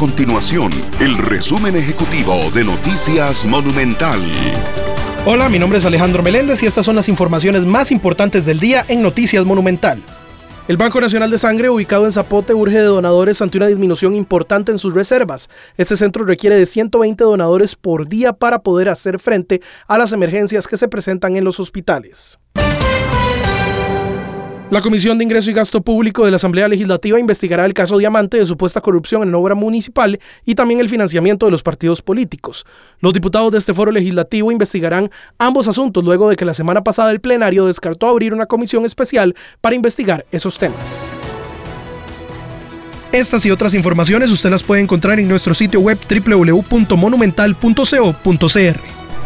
continuación el resumen ejecutivo de Noticias Monumental. Hola, mi nombre es Alejandro Meléndez y estas son las informaciones más importantes del día en Noticias Monumental. El Banco Nacional de Sangre, ubicado en Zapote, urge de donadores ante una disminución importante en sus reservas. Este centro requiere de 120 donadores por día para poder hacer frente a las emergencias que se presentan en los hospitales. La Comisión de Ingreso y Gasto Público de la Asamblea Legislativa investigará el caso Diamante de supuesta corrupción en obra municipal y también el financiamiento de los partidos políticos. Los diputados de este foro legislativo investigarán ambos asuntos luego de que la semana pasada el plenario descartó abrir una comisión especial para investigar esos temas. Estas y otras informaciones usted las puede encontrar en nuestro sitio web www.monumental.co.cr.